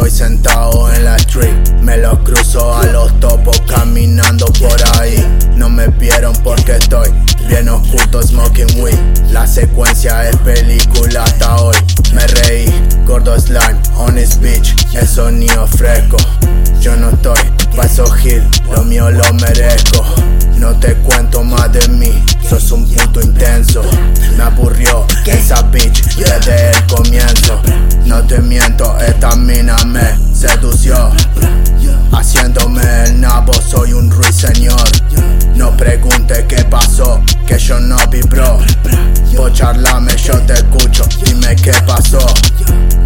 estoy sentado en la street. Me los cruzo a los topos caminando por ahí. No me vieron porque estoy bien oculto, smoking weed. La secuencia es película hasta hoy. Me reí, gordo slime, honest bitch, el sonido fresco. Yo no estoy paso gil, lo mío lo merezco. No te cuento más de mí, sos un puto intenso. Me aburrió esa bitch desde el comienzo. Te miento, esta mina me sedució. Haciéndome el nabo, soy un ruiseñor. No pregunte qué pasó, que yo no vibro. Por charlame, yo te escucho, dime qué pasó.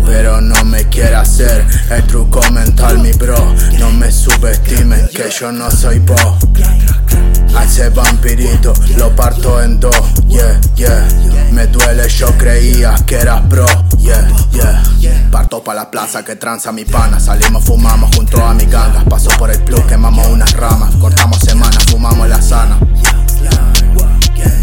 Pero no me quiere hacer el truco mental, mi bro. No me subestimen, que yo no soy vos. A ese vampirito lo parto en dos, yeah, yeah. Me duele, yo creía que eras pro, yeah, yeah. Parto pa' la plaza que tranza mi pana. Salimos, fumamos junto a mi ganga. Paso por el plus, quemamos unas ramas. Cortamos semanas, fumamos la sana.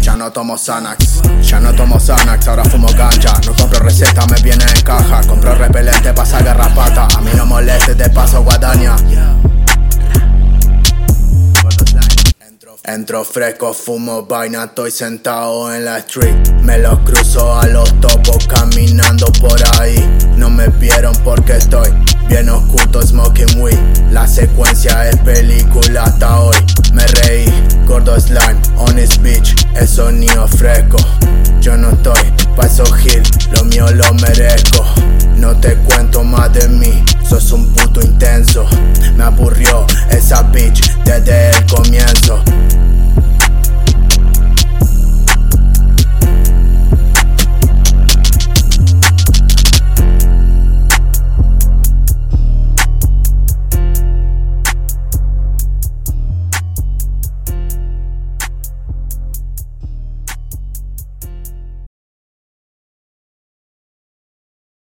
Ya no tomo Xanax, ya no tomo Xanax, ahora fumo ganja. No compro receta, me viene en caja. Compro repelente, pasa garrapata. A mí no moleste, te paso guadaña. Entro fresco, fumo vaina, estoy sentado en la street. Me los cruzo a los topos. Vieron porque estoy bien oculto, smoking weed. La secuencia es película hasta hoy. Me reí, gordo slime, honest bitch, el sonido fresco. Yo no estoy pa' esos gil, lo mío lo merezco. No te cuento más de mí, sos un puto intenso. Me aburrió esa bitch desde